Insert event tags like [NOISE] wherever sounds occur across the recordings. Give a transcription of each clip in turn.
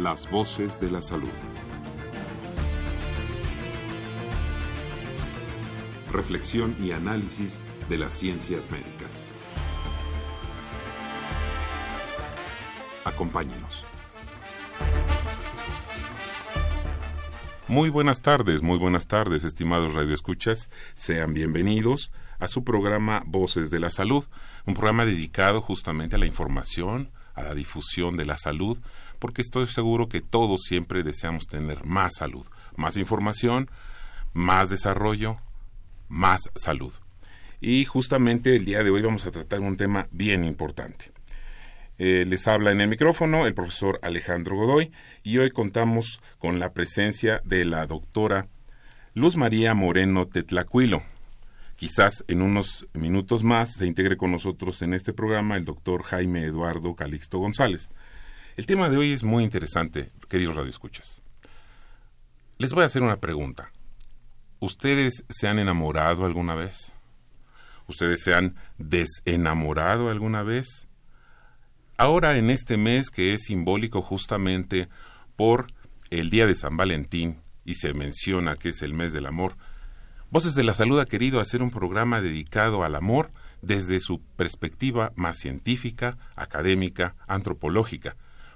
Las voces de la salud. Reflexión y análisis de las ciencias médicas. Acompáñenos. Muy buenas tardes, muy buenas tardes, estimados radioescuchas. Sean bienvenidos a su programa Voces de la Salud, un programa dedicado justamente a la información, a la difusión de la salud, porque estoy seguro que todos siempre deseamos tener más salud, más información, más desarrollo, más salud. Y justamente el día de hoy vamos a tratar un tema bien importante. Eh, les habla en el micrófono el profesor Alejandro Godoy y hoy contamos con la presencia de la doctora Luz María Moreno Tetlacuilo. Quizás en unos minutos más se integre con nosotros en este programa el doctor Jaime Eduardo Calixto González. El tema de hoy es muy interesante, queridos radioescuchas. Les voy a hacer una pregunta. ¿Ustedes se han enamorado alguna vez? ¿Ustedes se han desenamorado alguna vez? Ahora en este mes que es simbólico justamente por el Día de San Valentín y se menciona que es el mes del amor, Voces de la Salud ha querido hacer un programa dedicado al amor desde su perspectiva más científica, académica, antropológica.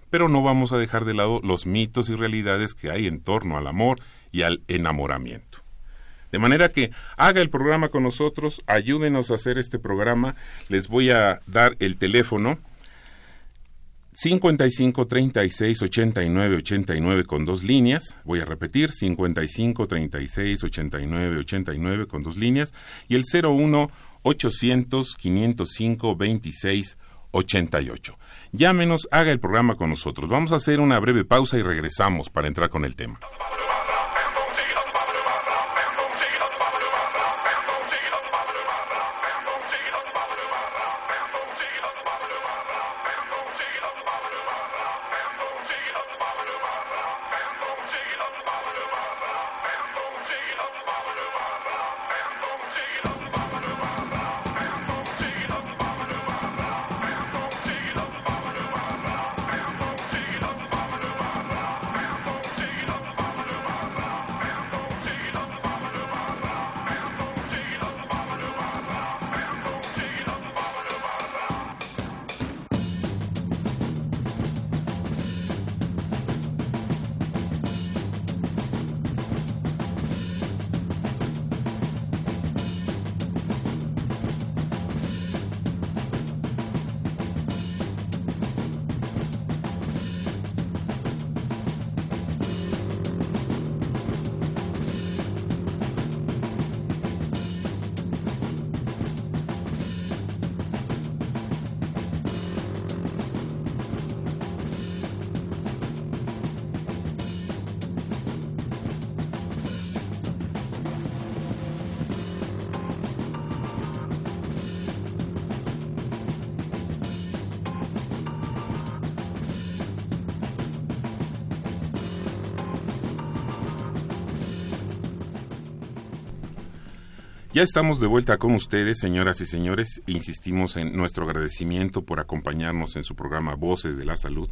Pero no vamos a dejar de lado los mitos y realidades que hay en torno al amor y al enamoramiento. De manera que haga el programa con nosotros, ayúdenos a hacer este programa. Les voy a dar el teléfono 55 36 89 89 con dos líneas. Voy a repetir, 55 36 89 89 con dos líneas. Y el 01 800 505 26 88. Llámenos, haga el programa con nosotros. Vamos a hacer una breve pausa y regresamos para entrar con el tema. Ya estamos de vuelta con ustedes, señoras y señores. Insistimos en nuestro agradecimiento por acompañarnos en su programa Voces de la Salud.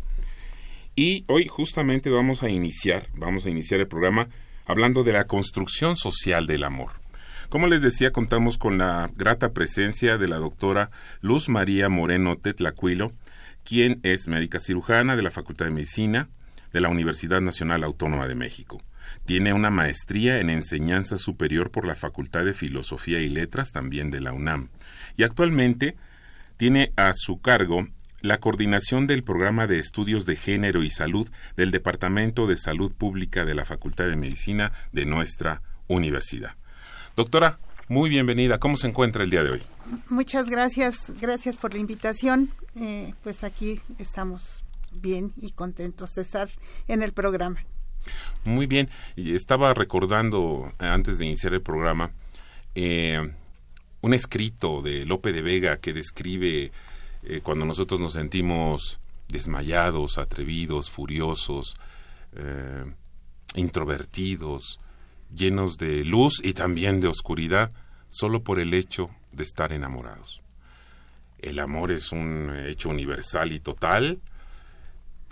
Y hoy justamente vamos a iniciar, vamos a iniciar el programa hablando de la construcción social del amor. Como les decía, contamos con la grata presencia de la doctora Luz María Moreno Tetlacuilo, quien es médica cirujana de la Facultad de Medicina de la Universidad Nacional Autónoma de México. Tiene una maestría en enseñanza superior por la Facultad de Filosofía y Letras también de la UNAM. Y actualmente tiene a su cargo la coordinación del programa de estudios de género y salud del Departamento de Salud Pública de la Facultad de Medicina de nuestra universidad. Doctora, Muy bienvenida. ¿Cómo se encuentra el día de hoy? Muchas gracias, gracias por la invitación. Eh, pues aquí estamos bien y contentos de estar en el programa. Muy bien. Y estaba recordando eh, antes de iniciar el programa eh, un escrito de Lope de Vega que describe cuando nosotros nos sentimos desmayados, atrevidos, furiosos, introvertidos, llenos de luz y también de oscuridad, solo por el hecho de estar enamorados. El amor es un hecho universal y total,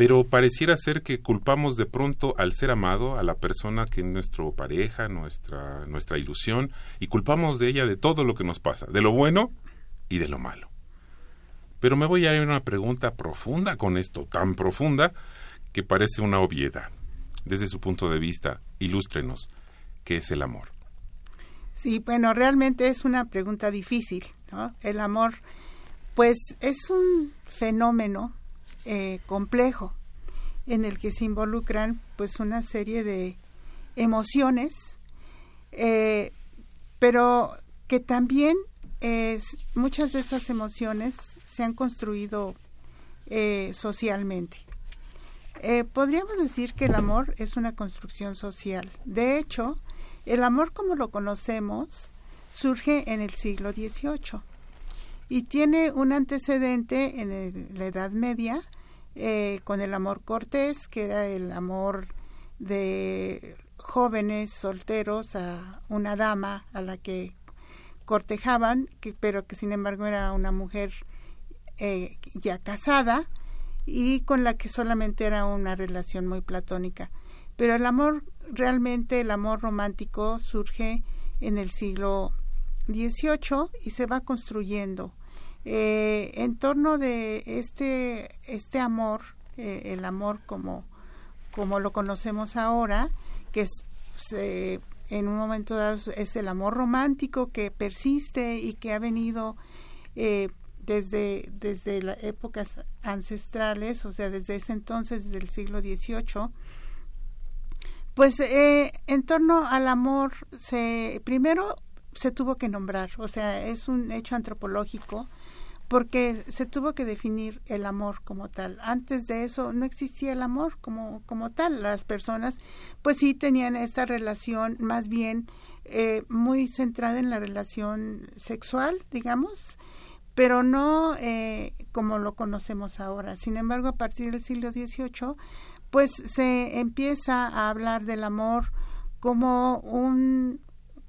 pero pareciera ser que culpamos de pronto al ser amado a la persona que es nuestra pareja, nuestra, nuestra ilusión, y culpamos de ella de todo lo que nos pasa, de lo bueno y de lo malo. Pero me voy a ir a una pregunta profunda con esto, tan profunda que parece una obviedad. Desde su punto de vista, ilústrenos, ¿qué es el amor? Sí, bueno, realmente es una pregunta difícil. ¿no? El amor, pues, es un fenómeno eh, complejo en el que se involucran, pues, una serie de emociones, eh, pero que también es, muchas de esas emociones se han construido eh, socialmente. podríamos decir que el amor es una construcción social. De hecho, el amor como lo conocemos surge en el siglo XVIII y tiene un antecedente en la Edad Media eh, con el amor cortés, que era el amor de jóvenes solteros a una dama a la que cortejaban, pero que sin embargo era una mujer eh, ya casada y con la que solamente era una relación muy platónica. Pero el amor realmente el amor romántico surge en el siglo XVIII y se va construyendo. Eh, en torno de este, este amor, eh, el amor como, como lo conocemos ahora, que es, en un momento dado es el amor romántico que persiste y que ha venido eh, desde, desde las épocas ancestrales, o sea, desde ese entonces, desde el siglo XVIII, pues eh, en torno al amor, se, primero se tuvo que nombrar, o sea, es un hecho antropológico, porque se tuvo que definir el amor como tal. Antes de eso no existía el amor como, como tal. Las personas, pues sí tenían esta relación más bien eh, muy centrada en la relación sexual, digamos, pero no eh, como lo conocemos ahora. Sin embargo, a partir del siglo XVIII pues se empieza a hablar del amor como un,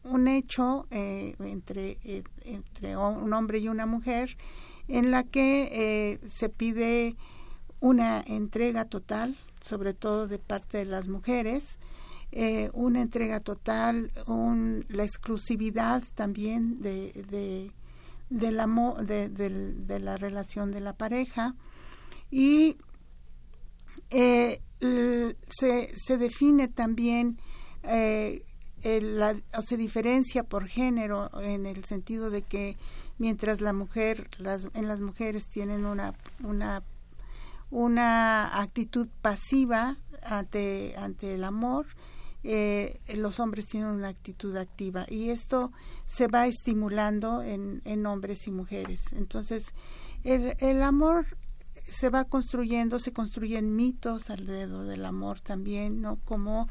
un hecho eh, entre, eh, entre un hombre y una mujer en la que eh, se pide una entrega total, sobre todo de parte de las mujeres, una entrega total, la exclusividad también de, de del amor, de, la relación de la pareja. Y eh, se, define también eh, o se diferencia por género en el sentido de que mientras la mujer las, en las mujeres tienen una una una actitud pasiva ante ante el amor eh, los hombres tienen una actitud activa y esto se va estimulando en, en hombres y mujeres entonces el, el amor se va construyendo, se construyen mitos alrededor del amor también, ¿no? Como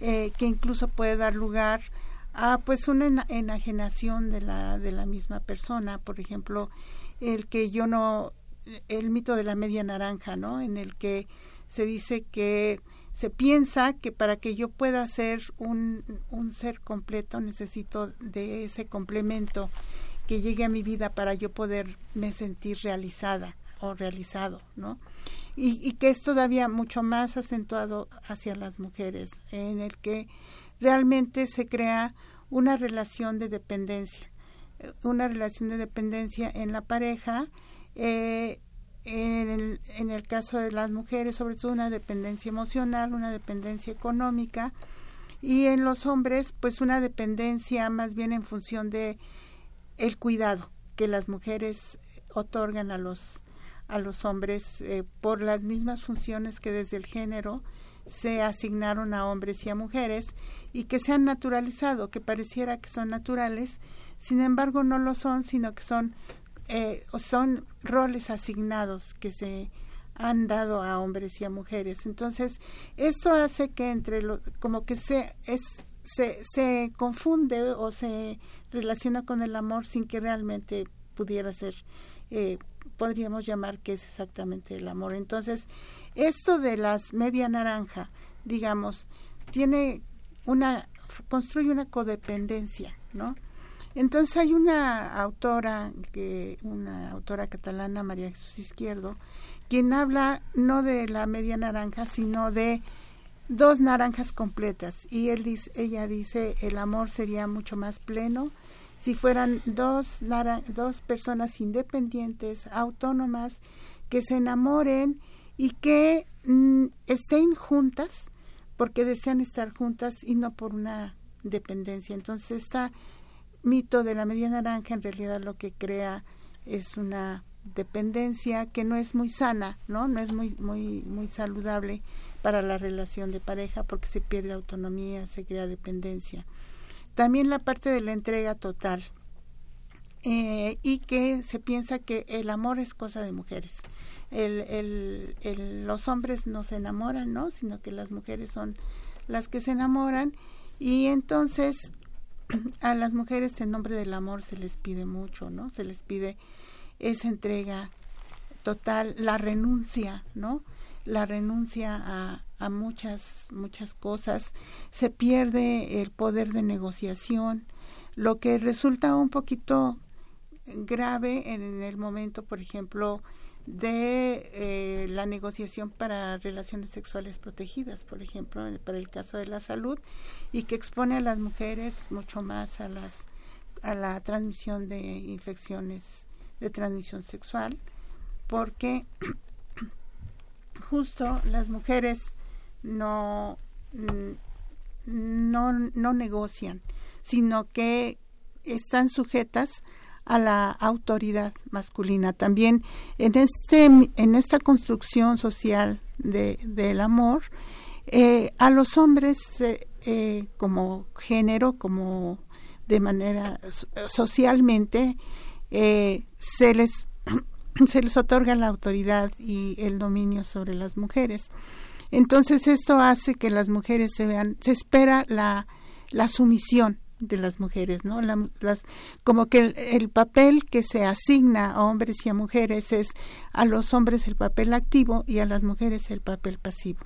eh, que incluso puede dar lugar a pues una enajenación de la, de la misma persona, por ejemplo, el que yo no, el mito de la media naranja, ¿no? En el que se dice que se piensa que para que yo pueda ser un, un ser completo necesito de ese complemento que llegue a mi vida para yo poderme sentir realizada realizado, ¿no? Y, que es todavía mucho más acentuado hacia las mujeres, en el que realmente se crea una relación de dependencia, una relación de dependencia en la pareja, eh, en, el, en el caso de las mujeres, sobre todo una dependencia emocional, una dependencia económica, y en los hombres, pues una dependencia más bien en función de el cuidado que las mujeres otorgan a los a los hombres eh, por las mismas funciones que desde el género se asignaron a hombres y a mujeres y que se han naturalizado, que pareciera que son naturales, sin embargo no lo son, sino que son, eh, son roles asignados que se han dado a hombres y a mujeres. Entonces, esto hace que entre lo, como que se, es, se, se confunde o se relaciona con el amor sin que realmente pudiera ser, eh, podríamos llamar que es exactamente el amor. Entonces, esto de las media naranja, digamos, tiene una, construye una codependencia, ¿no? Entonces hay una autora, que, una autora catalana, María Jesús Izquierdo, quien habla no de la media naranja, sino de dos naranjas completas. Y él dice, ella dice, el amor sería mucho más pleno si fueran dos, dos personas independientes, autónomas, que se enamoren y que mm, estén juntas porque desean estar juntas y no por una dependencia. Entonces, este mito de la media naranja en realidad lo que crea es una dependencia que no es muy sana, ¿no? No es muy muy muy saludable para la relación de pareja porque se pierde autonomía, se crea dependencia. También la parte de la entrega total eh, y que se piensa que el amor es cosa de mujeres. El, el, los hombres no se enamoran, ¿no? Sino que las mujeres son las que se enamoran y entonces [CLEARS THROAT] a las mujeres en nombre del amor se les pide mucho, ¿no? Se les pide esa entrega total, la renuncia, ¿no? La renuncia a, a muchas, muchas cosas, se pierde el poder de negociación, lo que resulta un poquito grave en el momento, por ejemplo, de eh, la negociación para relaciones sexuales protegidas, por ejemplo, para el caso de la salud, y que expone a las mujeres mucho más a las a la transmisión de infecciones de transmisión sexual, porque [CLEARS THROAT] justo las mujeres no, no, no negocian, sino que están sujetas a la autoridad masculina. También en, este, en esta construcción social de, del amor, eh, a los hombres eh, como género, como de manera socialmente, eh, se les [CLEARS THROAT] se les otorga la autoridad y el dominio sobre las mujeres. Entonces esto hace que las mujeres se vean, se espera la, la sumisión de las mujeres, ¿no? las, como que el, papel que se asigna a hombres y a mujeres es a los hombres el papel activo y a las mujeres el papel pasivo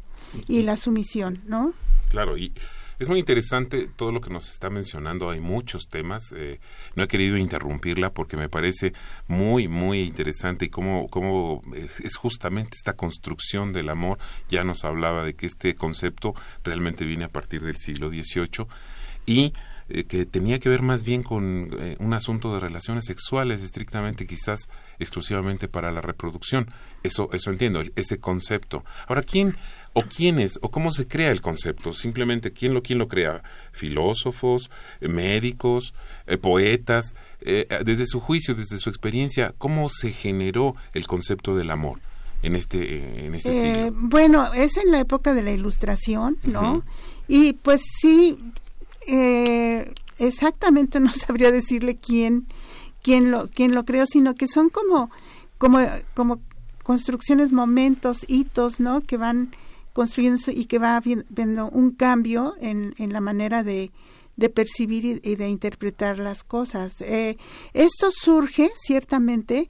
y la sumisión, ¿no? Claro, y es muy interesante todo lo que nos está mencionando. Hay muchos temas. Eh, no he querido interrumpirla porque me parece muy, muy interesante y cómo, cómo eh, es justamente esta construcción del amor. Ya nos hablaba de que este concepto realmente viene a partir del siglo XVIII y eh, que tenía que ver más bien con un asunto de relaciones sexuales, estrictamente quizás exclusivamente para la reproducción. Eso, eso entiendo, ese concepto. Ahora, ¿quién o quiénes o cómo se crea el concepto simplemente quién lo quién lo crea filósofos eh, médicos eh, poetas eh, desde su juicio desde su experiencia cómo se generó el concepto del amor en este en este siglo bueno es en la época de la ilustración no y pues sí exactamente no [LAUGHS] sabría decirle quién quién lo quién lo creó sino que son como como como construcciones momentos hitos no que van construyéndose y que va habiendo un cambio en, en la manera de, de percibir y, de interpretar las cosas. Eh, esto surge ciertamente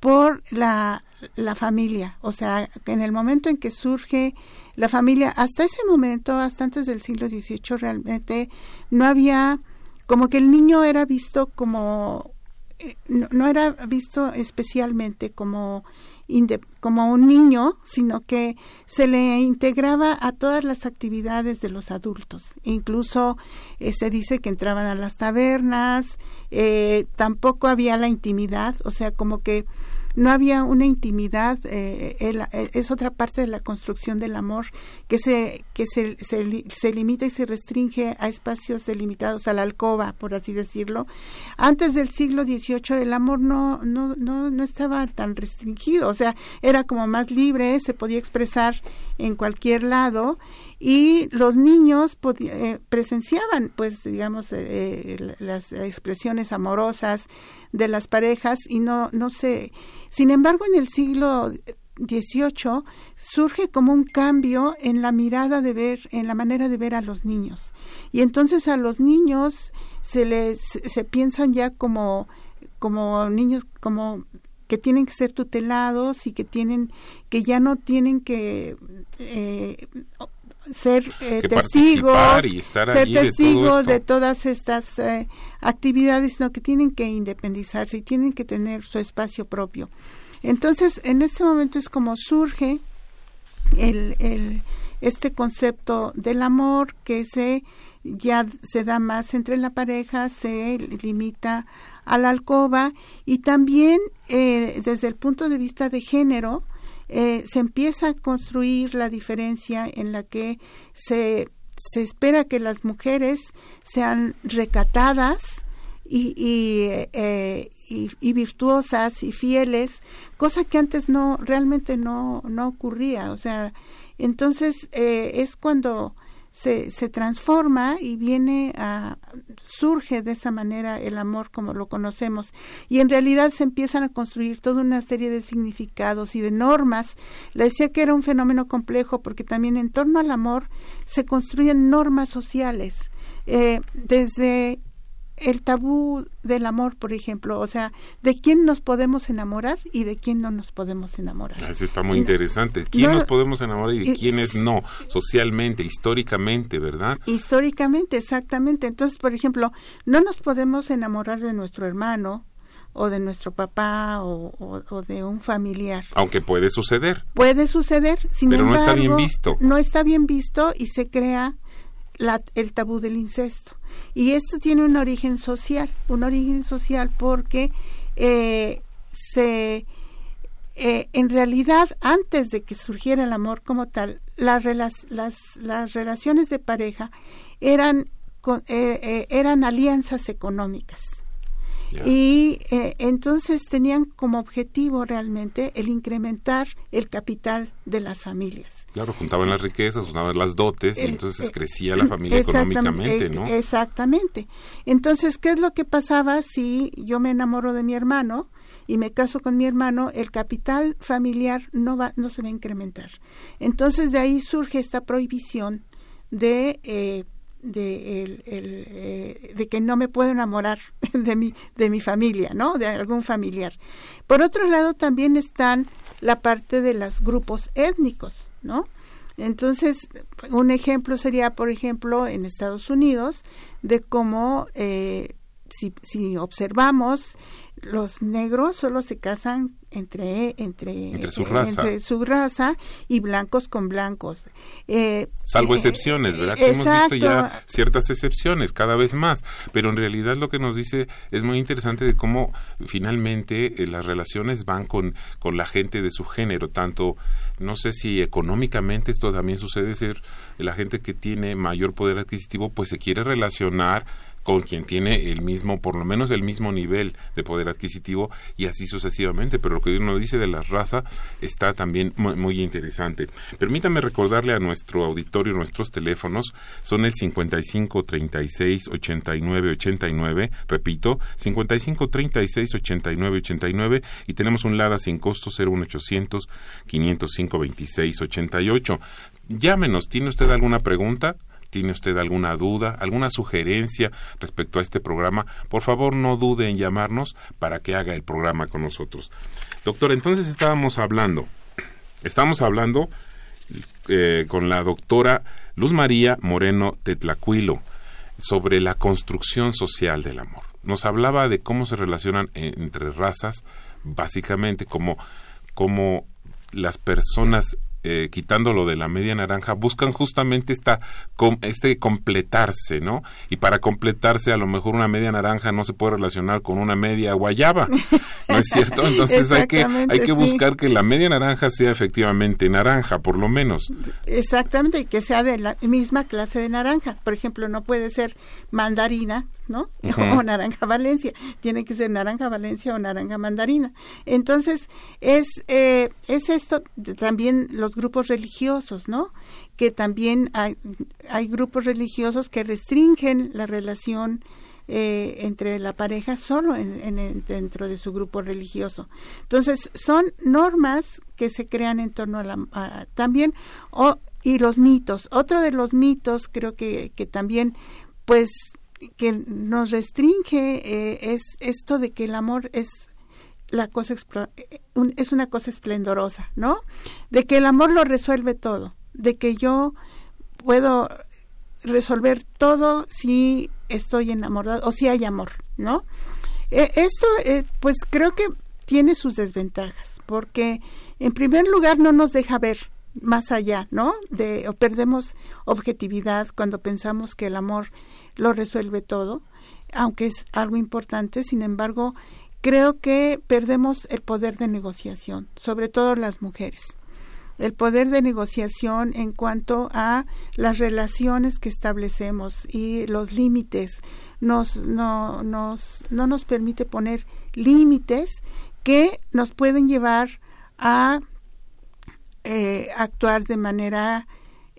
por la, la familia, o sea, en el momento en que surge la familia, hasta ese momento, hasta antes del siglo XVIII, realmente no había, como que el niño era visto como, eh, no era visto especialmente como como un niño, sino que se le integraba a todas las actividades de los adultos. Incluso eh, se dice que entraban a las tabernas, eh, tampoco había la intimidad, o sea, como que no había una intimidad, eh, eh, es otra parte de la construcción del amor que se que se, se, limita y se restringe a espacios delimitados, a la alcoba, por así decirlo. Antes del siglo XVIII el amor no, no, no, no estaba tan restringido, o sea, era como más libre, se podía expresar en cualquier lado y los niños eh, presenciaban pues digamos eh, las expresiones amorosas de las parejas y no no sé. Sin embargo en el siglo XVIII surge como un cambio en la mirada de ver en la manera de ver a los niños. Y entonces a los niños se les se piensan ya como como niños como que tienen que ser tutelados y que tienen que ya no tienen que eh, ser eh, testigos, ser testigos de, todas estas eh, actividades, sino que tienen que independizarse y tienen que tener su espacio propio. Entonces, en este momento es como surge el, el, este concepto del amor que se ya se da más entre la pareja, se limita a la alcoba y también eh, desde el punto de vista de género eh, se empieza a construir la diferencia en la que se, se espera que las mujeres sean recatadas y, y, eh, y, virtuosas y fieles, cosa que antes no realmente no, no ocurría. O sea, entonces es cuando se, se transforma y viene a surge de esa manera el amor como lo conocemos y en realidad se empiezan a construir toda una serie de significados y de normas. Le decía que era un fenómeno complejo porque también en torno al amor se construyen normas sociales. Eh, desde el tabú del amor, por ejemplo, o sea, de quién nos podemos enamorar y de quién no nos podemos enamorar. Eso está muy interesante. ¿Quién nos podemos enamorar y de quiénes no? Socialmente, históricamente, ¿verdad? Históricamente, exactamente. Entonces, por ejemplo, no nos podemos enamorar de nuestro hermano, o de nuestro papá o, de un familiar. Aunque puede suceder. Puede suceder, sin Pero no está bien visto. No está bien visto y se crea la, el tabú del incesto. Y esto tiene un origen social, un origen social porque eh, se, eh, en realidad, antes de que surgiera el amor como tal, las, las, las relaciones de pareja eran, eh, eran alianzas económicas. Y eh, entonces tenían como objetivo realmente el incrementar el capital de las familias. Claro, juntaban las riquezas, juntaban las dotes y eh, entonces eh, crecía la familia económicamente, ¿no? Exactamente. Entonces, ¿qué es lo que pasaba si yo me enamoro de mi hermano y me caso con mi hermano? El capital familiar no va, no se va a incrementar. Entonces, de ahí surge esta prohibición de de, el, eh, de que no me puedo enamorar [LAUGHS] de mi, de mi familia, ¿no? De algún familiar. Por otro lado, también están la parte de los grupos étnicos, ¿no? Entonces, un ejemplo sería, por ejemplo, en Estados Unidos, de cómo, eh, si, si observamos, los negros solo se casan entre entre, su raza. entre su raza y blancos con blancos. Eh, salvo eh, excepciones verdad que hemos visto ya ciertas excepciones cada vez más. Pero en realidad lo que nos dice es muy interesante de cómo finalmente eh, las relaciones van con con la gente de su género. Tanto no sé si económicamente esto también sucede ser la gente que tiene mayor poder adquisitivo pues se quiere relacionar con quien tiene el mismo, por lo menos el mismo nivel de poder adquisitivo y así sucesivamente. Pero lo que uno dice de la raza está también muy, interesante. Permítame recordarle a nuestro auditorio nuestros teléfonos. Son el 55 36 89 89. Repito, 55 36 89 89. Y tenemos un LADA sin costo 01800 505 26 88. Llámenos. ¿Tiene usted alguna pregunta? Tiene usted alguna duda, alguna sugerencia respecto a este programa, por favor no dude en llamarnos para que haga el programa con nosotros. Doctor, entonces estábamos hablando, estamos hablando eh, con la doctora Luz María Moreno Tetlacuilo sobre la construcción social del amor. Nos hablaba de cómo se relacionan entre razas, básicamente como, como las personas eh, quitándolo de la media naranja, buscan justamente esta, este completarse, ¿no? Y para completarse, a lo mejor una media naranja no se puede relacionar con una media guayaba, ¿no es [LAUGHS] cierto? Entonces hay que, hay que buscar que la media naranja sea efectivamente naranja, por lo menos. Exactamente, y que sea de la misma clase de naranja. Por ejemplo, no puede ser mandarina, ¿no? [LAUGHS] O naranja Valencia. Tiene que ser naranja Valencia o naranja mandarina. Entonces, es, eh, es esto también los grupos religiosos, ¿no? Que también hay, hay grupos religiosos que restringen la relación eh, entre la pareja solo en, dentro de su grupo religioso. Entonces, son normas que se crean en torno a la... también, y los mitos. Otro de los mitos creo que, que también, pues, que nos restringe eh, es esto de que el amor es la cosa eh, es una cosa esplendorosa, ¿no? De que el amor lo resuelve todo, de que yo puedo resolver todo si estoy enamorado o si hay amor, ¿no? Eh, esto, eh, pues creo que tiene sus desventajas, porque en primer lugar no nos deja ver más allá, ¿no? De o perdemos objetividad cuando pensamos que el amor lo resuelve todo, aunque es algo importante, sin embargo, creo que perdemos el poder de negociación, sobre todo las mujeres el poder de negociación en cuanto a las relaciones que establecemos y los límites. Nos, no, nos, no nos permite poner límites que nos pueden llevar a eh, actuar de manera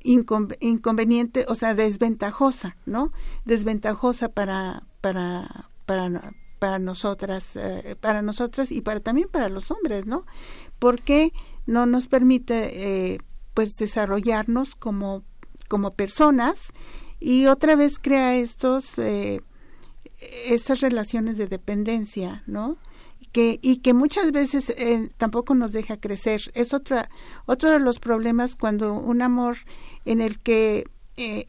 inconveniente, o sea, desventajosa, ¿no? Desventajosa para, para, para, para nosotras, eh, para nosotras y para también para los hombres, ¿no? Porque no nos permite eh, pues desarrollarnos como, como personas y otra vez crea estos eh, relaciones de dependencia, ¿no? Que, y que muchas veces eh, tampoco nos deja crecer. Es otra, otro de los problemas cuando un amor en el que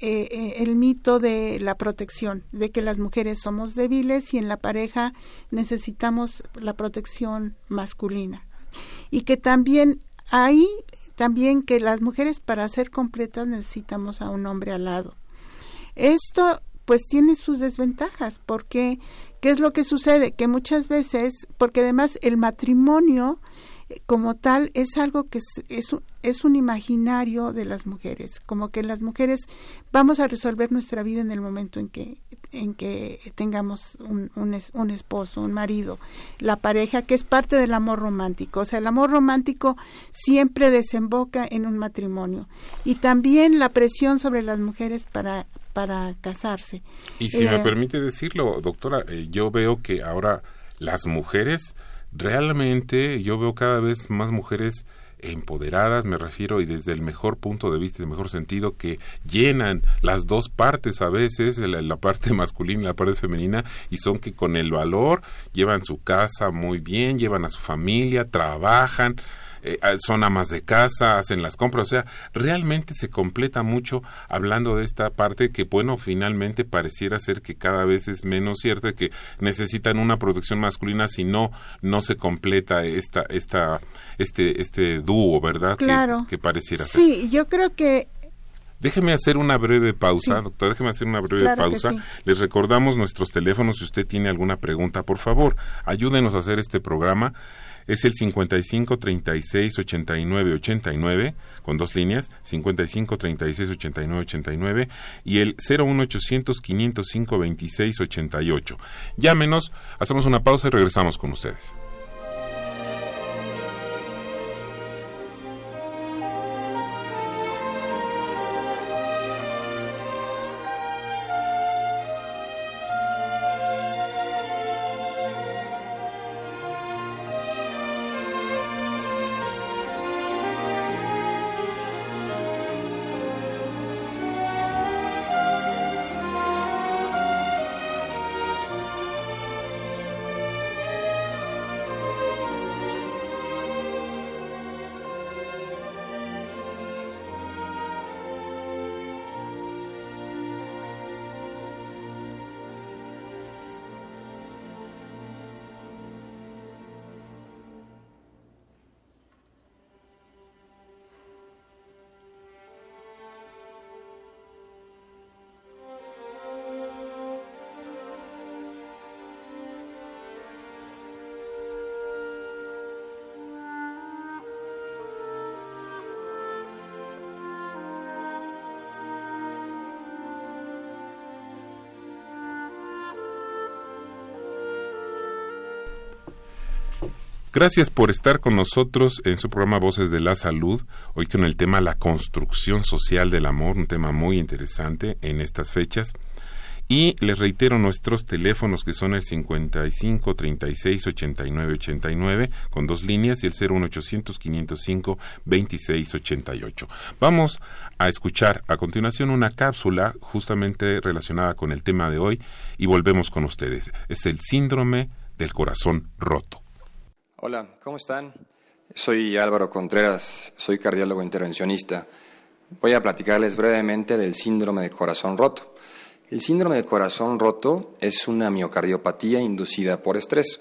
el mito de la protección, de que las mujeres somos débiles y en la pareja necesitamos la protección masculina y que también hay también que las mujeres para ser completas necesitamos a un hombre al lado. Esto pues tiene sus desventajas porque ¿qué es lo que sucede? Que muchas veces, porque además el matrimonio como tal es algo que es, es, un imaginario de las mujeres, como que las mujeres vamos a resolver nuestra vida en el momento en que en que tengamos un, un, esposo, un marido, la pareja, que es parte del amor romántico. O sea, el amor romántico siempre desemboca en un matrimonio. Y también la presión sobre las mujeres para, para casarse. Y si me eh, permite decirlo, doctora, eh, yo veo que ahora las mujeres realmente yo veo cada vez más mujeres empoderadas, me refiero, y desde el mejor punto de vista, el mejor sentido, que llenan las dos partes a veces, la, parte [LAUGHS] masculina y la parte femenina, y son que con el valor llevan su casa muy bien, llevan a su familia, trabajan, eh, ah, son amas de casa, hacen las compras, o sea, realmente se completa mucho hablando de esta parte que, bueno, finalmente pareciera ser que cada vez es menos cierta, que necesitan una protección masculina, si no, no se completa esta, esta, este, este dúo, ¿verdad? Claro. Que, pareciera ser. Sí, yo creo que Déjeme hacer una breve pausa, doctor, déjeme hacer una breve pausa. Les recordamos nuestros teléfonos si usted tiene alguna pregunta, por favor, ayúdenos a hacer este programa es el 55 36 89 89 con dos líneas 55 36 89 89 y el 01800 505 26 88. Llámenos, hacemos una pausa y regresamos con ustedes. Gracias por estar con nosotros en su programa Voces de la Salud, hoy con el tema La construcción social del amor, un tema muy interesante en estas fechas. Y les reitero nuestros teléfonos que son el 55 36 89 89 con dos líneas y el 01800 505 26 88. Vamos a escuchar a continuación una cápsula justamente relacionada con el tema de hoy y volvemos con ustedes. Es el síndrome del corazón roto. Hola, ¿cómo están? Soy Álvaro Contreras, soy cardiólogo intervencionista. Voy a platicarles brevemente del síndrome de corazón roto. El síndrome de corazón roto es una miocardiopatía inducida por estrés.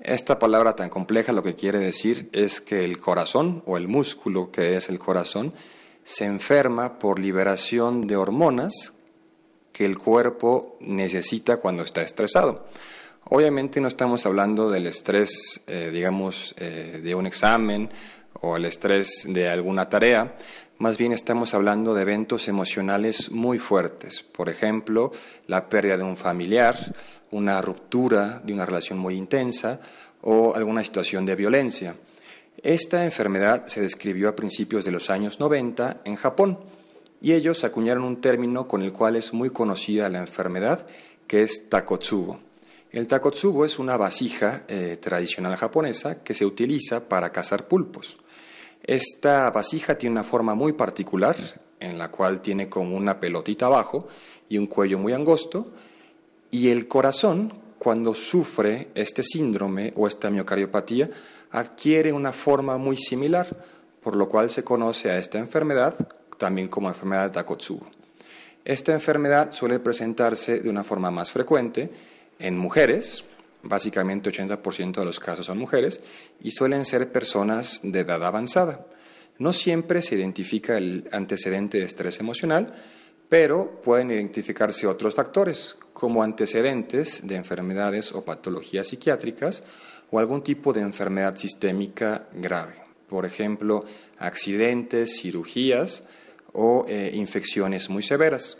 Esta palabra tan compleja lo que quiere decir es que el corazón o el músculo que es el corazón se enferma por liberación de hormonas que el cuerpo necesita cuando está estresado. Obviamente no estamos hablando del estrés, eh, digamos, eh, de un examen o el estrés de alguna tarea, más bien estamos hablando de eventos emocionales muy fuertes, por ejemplo, la pérdida de un familiar, una ruptura de una relación muy intensa o alguna situación de violencia. Esta enfermedad se describió a principios de los años 90 en Japón y ellos acuñaron un término con el cual es muy conocida la enfermedad, que es takotsubo. El takotsubo es una vasija eh, tradicional japonesa que se utiliza para cazar pulpos. Esta vasija tiene una forma muy particular, en la cual tiene como una pelotita abajo y un cuello muy angosto, y el corazón, cuando sufre este síndrome o esta miocardiopatía, adquiere una forma muy similar, por lo cual se conoce a esta enfermedad también como enfermedad de Takotsubo. Esta enfermedad suele presentarse de una forma más frecuente en mujeres, básicamente 80% de los casos son mujeres, y suelen ser personas de edad avanzada. No siempre se identifica el antecedente de estrés emocional, pero pueden identificarse otros factores, como antecedentes de enfermedades o patologías psiquiátricas o algún tipo de enfermedad sistémica grave. Por ejemplo, accidentes, cirugías o eh, infecciones muy severas.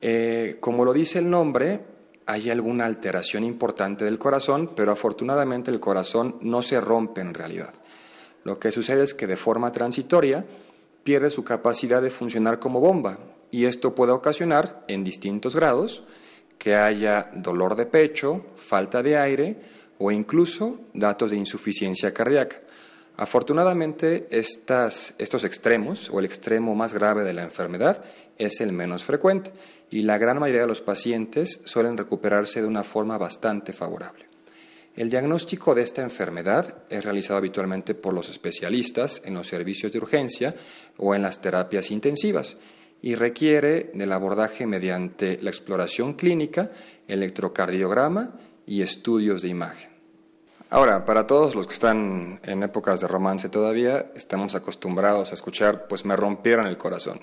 Eh, como lo dice el nombre, hay alguna alteración importante del corazón, pero afortunadamente el corazón no se rompe en realidad. Lo que sucede es que de forma transitoria pierde su capacidad de funcionar como bomba y esto puede ocasionar en distintos grados que haya dolor de pecho, falta de aire o incluso datos de insuficiencia cardíaca. Afortunadamente, estos extremos o el extremo más grave de la enfermedad es el menos frecuente y la gran mayoría de los pacientes suelen recuperarse de una forma bastante favorable. El diagnóstico de esta enfermedad es realizado habitualmente por los especialistas en los servicios de urgencia o en las terapias intensivas y requiere del abordaje mediante la exploración clínica, electrocardiograma y estudios de imagen. Ahora, para todos los que están en épocas de romance todavía, estamos acostumbrados a escuchar, pues me rompieron el corazón.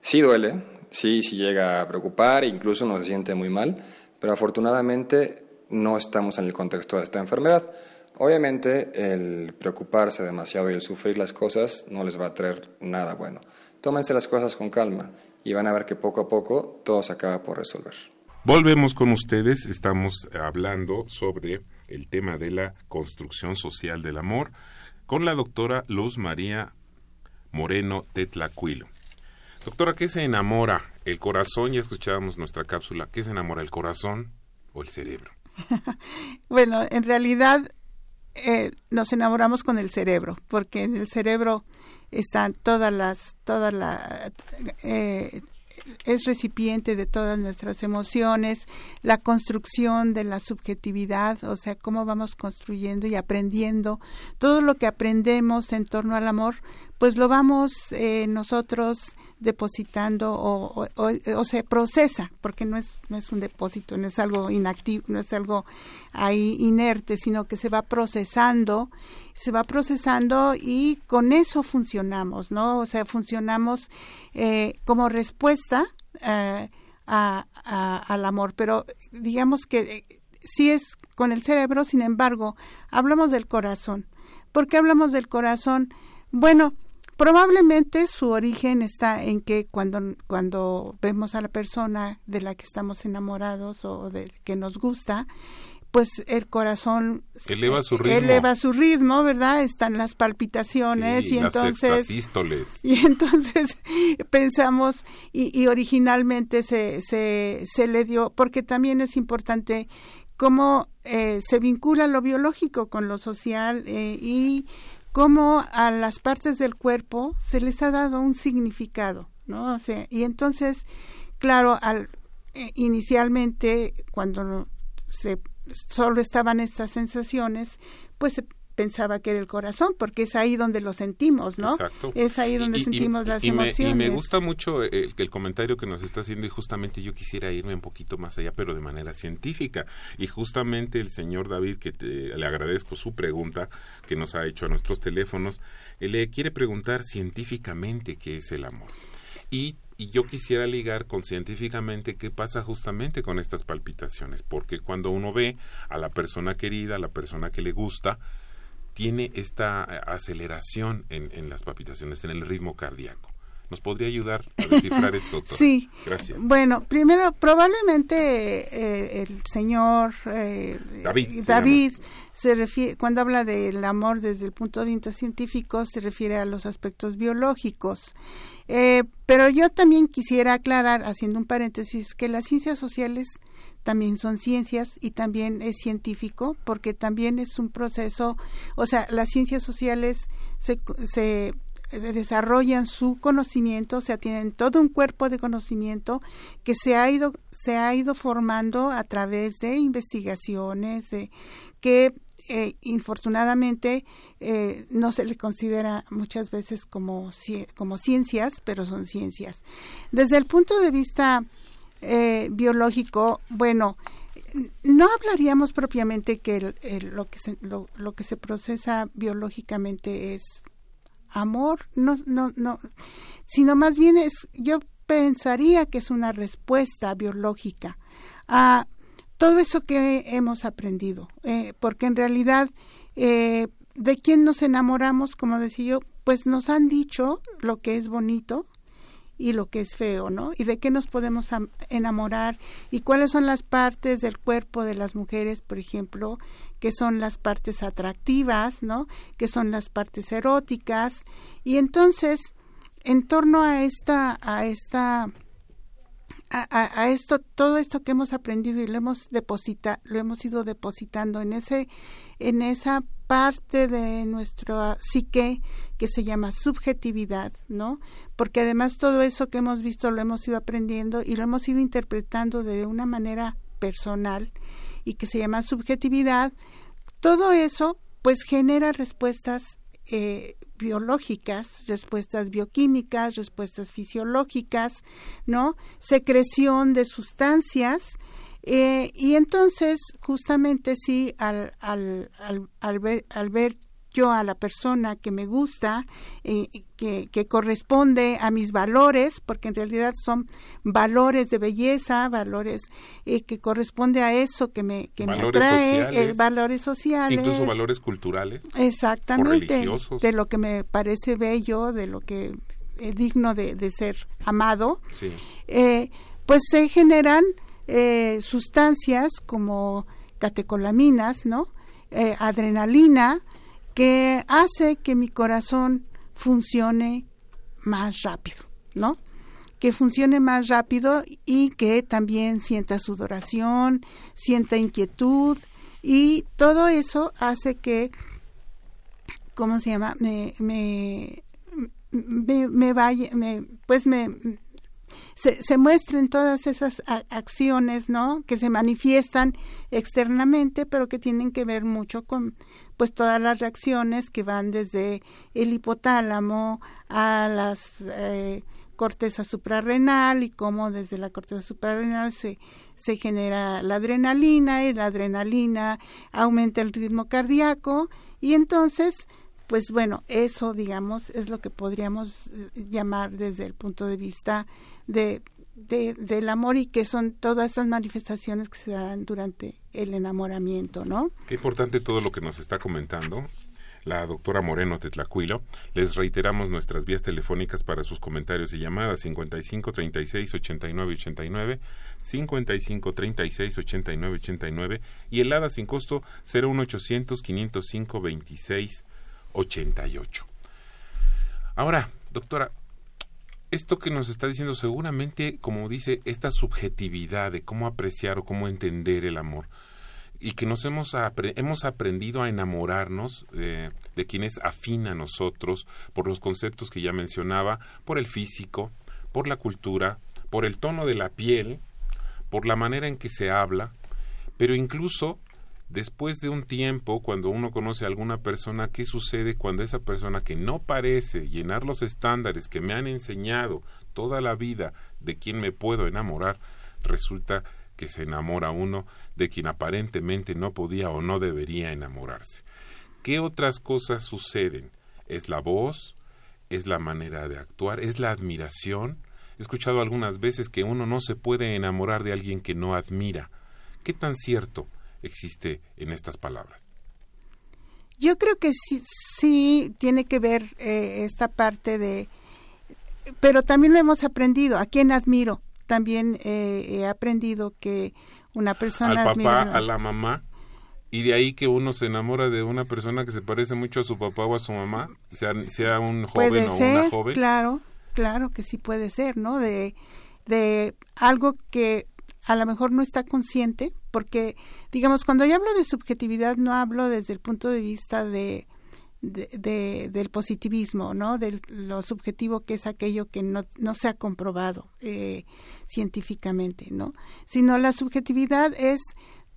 Sí duele, sí, sí llega a preocupar, incluso uno se siente muy mal, pero afortunadamente no estamos en el contexto de esta enfermedad. Obviamente el preocuparse demasiado y el sufrir las cosas no les va a traer nada bueno. Tómense las cosas con calma y van a ver que poco a poco todo se acaba por resolver. Volvemos con ustedes, estamos hablando sobre el tema de la construcción social del amor con la doctora Luz María Moreno Tetlacuilo. Doctora, ¿qué se enamora? ¿El corazón? Ya escuchábamos nuestra cápsula. ¿Qué se enamora? ¿El corazón o el cerebro? [LAUGHS] bueno, en realidad eh, nos enamoramos con el cerebro, porque en el cerebro están todas las, todas las, eh, es recipiente de todas nuestras emociones, la construcción de la subjetividad, o sea, cómo vamos construyendo y aprendiendo. Todo lo que aprendemos en torno al amor, pues lo vamos eh, nosotros depositando o, se procesa, porque no es, no es un depósito, no es algo inactivo, no es algo ahí inerte, sino que se va procesando, se va procesando y con eso funcionamos, ¿no? O sea, funcionamos eh, como respuesta eh, al amor, pero digamos que eh, sí es con el cerebro, sin embargo, hablamos del corazón. ¿Por qué hablamos del corazón? Bueno, Probablemente su origen está en que cuando, cuando vemos a la persona de la que estamos enamorados o de que nos gusta, pues el corazón eleva su ritmo, eleva su ritmo verdad están las palpitaciones y entonces [LAUGHS] y entonces pensamos y, originalmente se, se, se le dio porque también es importante cómo eh, se vincula lo biológico con lo social eh, y cómo a las partes del cuerpo se les ha dado un significado no o sea y entonces claro al eh, inicialmente cuando se solo estaban estas sensaciones, pues se pensaba que era el corazón, porque es ahí donde lo sentimos, ¿no? Exacto. Es ahí donde sentimos las emociones. y me gusta mucho el, el, comentario que nos está haciendo y justamente yo quisiera irme un poquito más allá, pero de manera científica. Y justamente el señor David, que le agradezco su pregunta que nos ha hecho a nuestros teléfonos, le quiere preguntar científicamente qué es el amor. Y y yo quisiera ligar con científicamente qué pasa justamente con estas palpitaciones, porque cuando uno ve a la persona querida, a la persona que le gusta, tiene esta eh, aceleración en, en las palpitaciones, en el ritmo cardíaco. ¿Nos podría ayudar a descifrar esto, doctor? [LAUGHS] Sí. Gracias. Bueno, primero, probablemente eh, el señor eh, David, David se refiere, cuando habla del amor desde el punto de vista científico, se refiere a los aspectos biológicos. Eh, pero yo también quisiera aclarar, haciendo un paréntesis, que las ciencias sociales también son ciencias y también es científico, porque también es un proceso, o sea, las ciencias sociales se, se desarrollan su conocimiento, o sea, tienen todo un cuerpo de conocimiento que se ha ido se ha ido formando a través de investigaciones de que eh, infortunadamente eh, no se le considera muchas veces como, como ciencias, pero son ciencias. Desde el punto de vista eh, biológico, bueno, no hablaríamos propiamente que lo, que se, lo, lo, que se procesa biológicamente es amor, no, no, no, sino más bien es, yo pensaría que es una respuesta biológica a todo eso que hemos aprendido, eh, porque en realidad eh, de quién nos enamoramos, como decía yo, pues nos han dicho lo que es bonito y lo que es feo, ¿no? Y de qué nos podemos enamorar y cuáles son las partes del cuerpo de las mujeres, por ejemplo, que son las partes atractivas, ¿no? Que son las partes eróticas y entonces en torno a esta a esta a, esto, todo esto que hemos aprendido y lo hemos deposita, lo hemos ido depositando en ese, en esa parte de nuestra psique que se llama subjetividad, ¿no? Porque además todo eso que hemos visto lo hemos ido aprendiendo y lo hemos ido interpretando de una manera personal y que se llama subjetividad. Todo eso, pues genera respuestas eh, biológicas, respuestas bioquímicas, respuestas fisiológicas, ¿no? Secreción de sustancias. Eh, y entonces, justamente sí, al, al, al, ver, al ver yo a la persona que me gusta, eh, que, que, corresponde a mis valores, porque en realidad son valores de belleza, valores eh, que corresponde a eso que me, que me atrae, eh, valores sociales. Incluso valores culturales. Exactamente. De lo que me parece bello, de lo que es digno de, de ser amado. Sí. pues se generan sustancias como catecolaminas, ¿no? adrenalina, que hace que mi corazón funcione más rápido, ¿no? Que funcione más rápido y que también sienta sudoración, sienta inquietud y todo eso hace que, ¿cómo se llama? Me, me, me, vaya, me, pues me, se, se, muestren todas esas acciones, ¿no? Que se manifiestan externamente, pero que tienen que ver mucho con, pues todas las reacciones que van desde el hipotálamo a las eh, corteza suprarrenal y cómo desde la corteza suprarrenal se, se genera la adrenalina y la adrenalina aumenta el ritmo cardíaco. Y entonces pues bueno, eso digamos es lo que podríamos eh, llamar desde el punto de vista de, de, del amor y que son todas esas manifestaciones que se dan durante el enamoramiento, ¿no? Qué importante todo lo que nos está comentando. la doctora Moreno Tetlacuilo. Les reiteramos nuestras vías telefónicas para sus comentarios y llamadas 55 36 89 89, 55 36 89 89 y el sin costo 01800 505 26 88. Ahora, doctora, esto que nos está diciendo seguramente, como dice, esta subjetividad de cómo apreciar o cómo entender el amor. Y que nos hemos, hemos aprendido a enamorarnos eh, de quien es afín a nosotros por los conceptos que ya mencionaba, por el físico, por la cultura, por el tono de la piel, por la manera en que se habla, pero incluso después de un tiempo, cuando uno conoce a alguna persona, ¿qué sucede cuando esa persona que no parece llenar los estándares que me han enseñado toda la vida de quien me puedo enamorar, resulta que se enamora uno de quien aparentemente no podía o no debería enamorarse. ¿Qué otras cosas suceden? ¿Es la voz? ¿Es la manera de actuar? ¿Es la admiración? He escuchado algunas veces que uno no se puede enamorar de alguien que no admira. ¿Qué tan cierto existe en estas palabras? Yo creo que sí, sí tiene que ver eh, esta parte de, pero también lo hemos aprendido. ¿A quién admiro? también eh, he aprendido que una persona... Al papá, a la mamá, y de ahí que uno se enamora de una persona que se parece mucho a su papá o a su mamá, sea, sea un joven o una joven. Claro, claro que sí puede ser, ¿no? De, de algo que a lo mejor no está consciente, porque, digamos, cuando yo hablo de subjetividad, no hablo desde el punto de vista de de, del positivismo, ¿no? De lo subjetivo que es aquello que no, no se ha comprobado eh, científicamente, ¿no? Sino la subjetividad es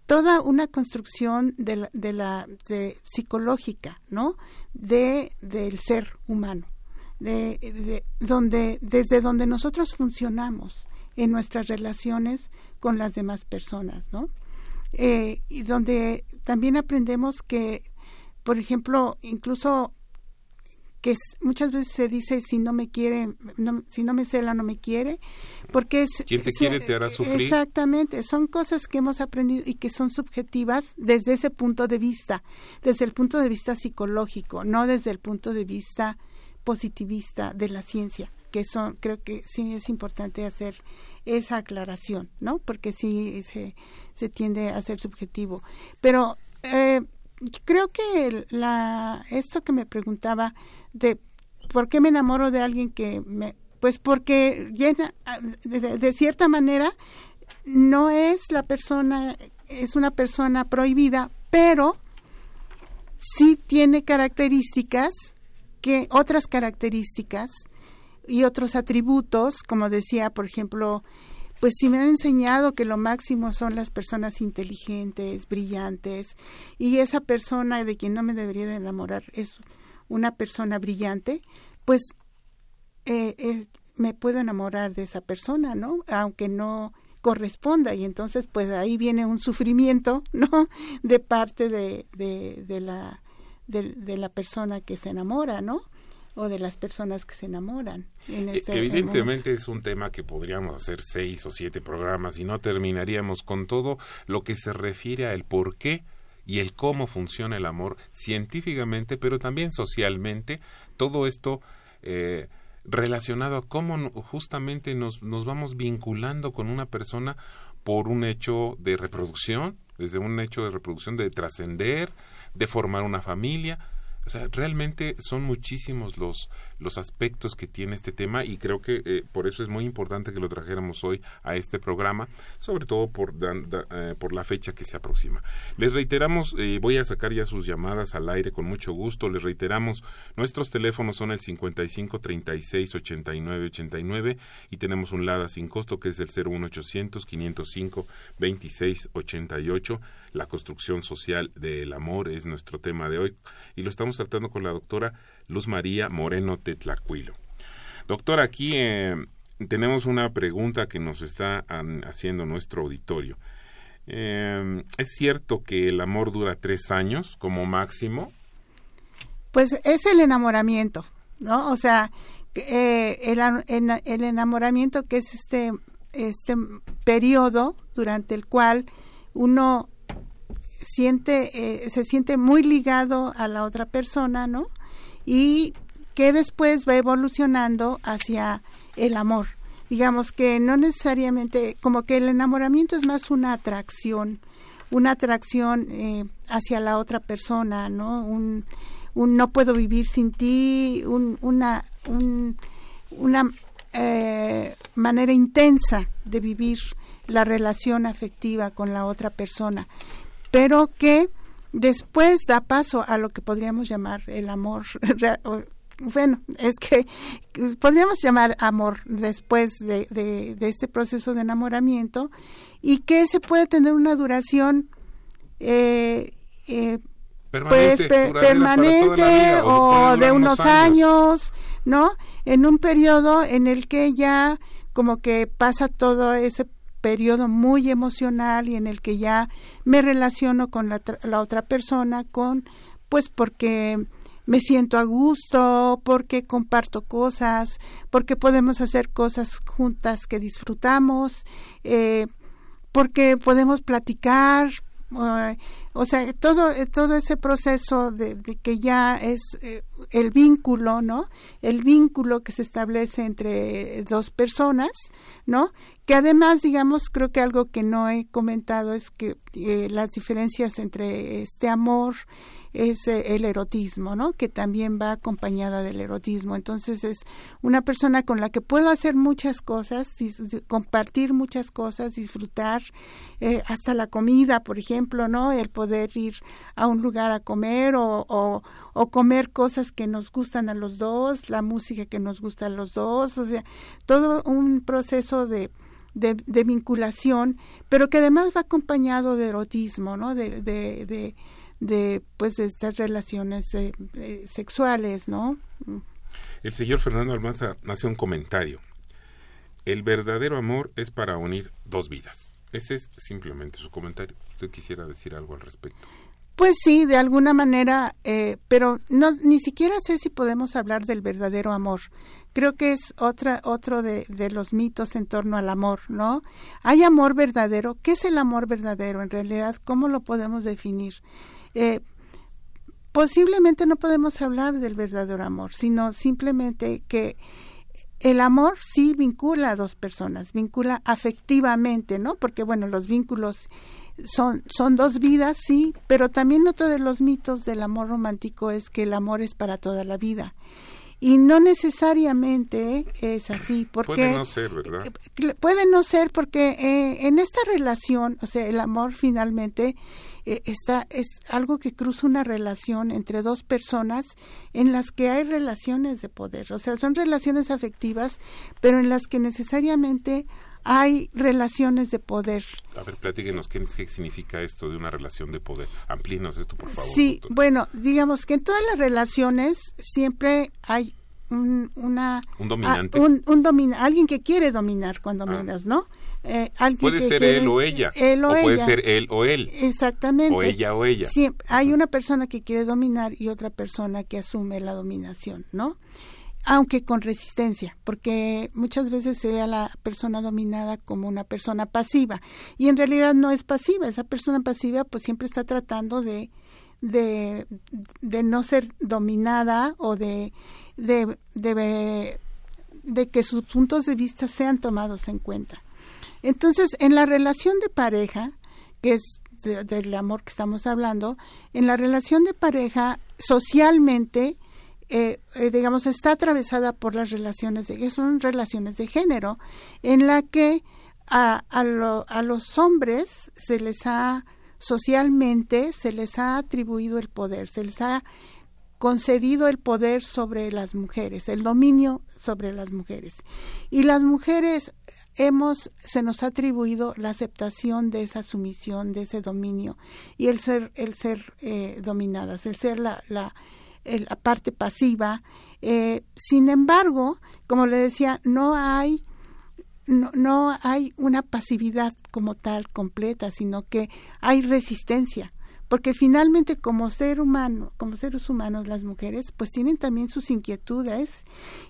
toda una construcción de la, de la de psicológica, ¿no? De del ser humano, de, donde desde donde nosotros funcionamos en nuestras relaciones con las demás personas, ¿no? Eh, y donde también aprendemos que por ejemplo, incluso que muchas veces se dice si no me quiere, si no me cela no me quiere, porque es... Quien te quiere te hará sufrir. Exactamente, son cosas que hemos aprendido y que son subjetivas desde ese punto de vista, desde el punto de vista psicológico, no desde el punto de vista positivista de la ciencia, que son, creo que sí es importante hacer esa aclaración, ¿no? Porque sí se, se tiende a ser subjetivo. Pero eh, creo que la esto que me preguntaba de por qué me enamoro de alguien que me pues porque llena de, cierta manera no es la persona es una persona prohibida pero sí tiene características que otras características y otros atributos como decía por ejemplo pues si me han enseñado que lo máximo son las personas inteligentes, brillantes, y esa persona de quien no me debería de enamorar es una persona brillante, pues eh, me puedo enamorar de esa persona, ¿no? Aunque no corresponda y entonces pues ahí viene un sufrimiento, [LAUGHS] ¿no? De parte de, de, la de, la persona que se enamora, ¿no? O de las personas que se enamoran. En e, este Evidentemente es un tema que podríamos hacer seis o siete programas y no terminaríamos con todo lo que se refiere al por qué y el cómo funciona el amor científicamente, pero también socialmente. Todo esto eh, relacionado a cómo justamente nos, nos vamos vinculando con una persona por un hecho de reproducción, desde un hecho de reproducción de trascender, de formar una familia, o sea, realmente son muchísimos los, los aspectos que tiene este tema y creo que eh, por eso es muy importante que lo trajéramos hoy a este programa, sobre todo por, eh, por la fecha que se aproxima. Les reiteramos, eh, voy a sacar ya sus llamadas al aire con mucho gusto, les reiteramos, nuestros teléfonos son el 55 36 89 89 y tenemos un LADA sin costo que es el 01800 505 26 88. La construcción social del amor es nuestro tema de hoy y lo estamos tratando con la doctora Luz María Moreno Tetlacuilo. Doctora, aquí eh, tenemos una pregunta que nos está haciendo nuestro auditorio. Eh, ¿Es cierto que el amor dura tres años como máximo? Pues es el enamoramiento, ¿no? O sea, eh, el, enamoramiento que es este, este periodo durante el cual uno siente, eh, se siente muy ligado a la otra persona, ¿no? Y que después va evolucionando hacia el amor. Digamos que no necesariamente, como que el enamoramiento es más una atracción, una atracción eh, hacia la otra persona, ¿no? Un, un no puedo vivir sin ti, un, una, un, una eh, manera intensa de vivir la relación afectiva con la otra persona, pero que después da paso a lo que podríamos llamar el amor. [LAUGHS] Bueno, es que podríamos llamar amor después de, de, este proceso de enamoramiento y que se puede tener una duración eh, eh, permanente, pues, permanente o, de unos años, ¿no? En un periodo en el que ya como que pasa todo ese periodo muy emocional y en el que ya me relaciono con la, otra persona con pues porque me siento a gusto, porque comparto cosas, porque podemos hacer cosas juntas que disfrutamos, eh, porque podemos platicar, o sea, todo, todo ese proceso de, que ya es eh, el vínculo, ¿no? El vínculo que se establece entre dos personas, ¿no? Que además, digamos, creo que algo que no he comentado es que eh, las diferencias entre este amor es eh, el erotismo, ¿no? Que también va acompañada del erotismo. Entonces es una persona con la que puedo hacer muchas cosas, compartir muchas cosas, disfrutar eh, hasta la comida, por ejemplo, ¿no? El poder ir a un lugar a comer o, o, comer cosas que nos gustan a los dos, la música que nos gusta a los dos, o sea, todo un proceso de, de, vinculación, pero que además va acompañado de erotismo, ¿no? de, de, de pues de estas relaciones eh, eh, sexuales, ¿no? El señor Fernando Almanza hace un comentario. El verdadero amor es para unir dos vidas. Ese es simplemente su comentario. ¿Usted quisiera decir algo al respecto? Pues sí, de alguna manera, eh, pero no, ni siquiera sé si podemos hablar del verdadero amor. Creo que es otra, otro de, de, los mitos en torno al amor, ¿no? Hay amor verdadero. ¿Qué es el amor verdadero en realidad? ¿Cómo lo podemos definir? Eh, posiblemente no podemos hablar del verdadero amor, sino simplemente que el amor sí vincula a dos personas, vincula afectivamente, ¿no? Porque bueno, los vínculos son, son dos vidas, sí, pero también otro de los mitos del amor romántico es que el amor es para toda la vida. Y no necesariamente es así, porque... Puede no ser, ¿verdad? Puede no ser porque eh, en esta relación, o sea, el amor finalmente eh, está, es algo que cruza una relación entre dos personas en las que hay relaciones de poder, o sea, son relaciones afectivas, pero en las que necesariamente hay relaciones de poder. A ver, platíquenos, ¿qué, significa esto de una relación de poder? Amplíenos esto, por favor. Sí, bueno, digamos que en todas las relaciones siempre hay un, una... Un dominante. un, un alguien que quiere dominar cuando ah. menos, ¿no? Eh, puede ser él o ella. o, puede ser él o él. Exactamente. O ella o ella. Sí, hay una persona que quiere dominar y otra persona que asume la dominación, ¿no? Aunque con resistencia, porque muchas veces se ve a la persona dominada como una persona pasiva y en realidad no es pasiva. Esa persona pasiva pues siempre está tratando de, de, de no ser dominada o de, de, de, de que sus puntos de vista sean tomados en cuenta. Entonces, en la relación de pareja, que es del amor que estamos hablando, en la relación de pareja, socialmente, eh, eh, digamos, está atravesada por las relaciones de, son relaciones de género, en la que a, a los hombres se les ha, socialmente, se les ha atribuido el poder, se les ha concedido el poder sobre las mujeres, el dominio sobre las mujeres. Y las mujeres hemos se nos ha atribuido la aceptación de esa sumisión, de ese dominio y el ser el ser eh, dominadas, el ser la, la, la parte pasiva. Eh, sin embargo, como le decía, no hay no, no hay una pasividad como tal completa, sino que hay resistencia porque finalmente como ser humano, como seres humanos las mujeres, pues tienen también sus inquietudes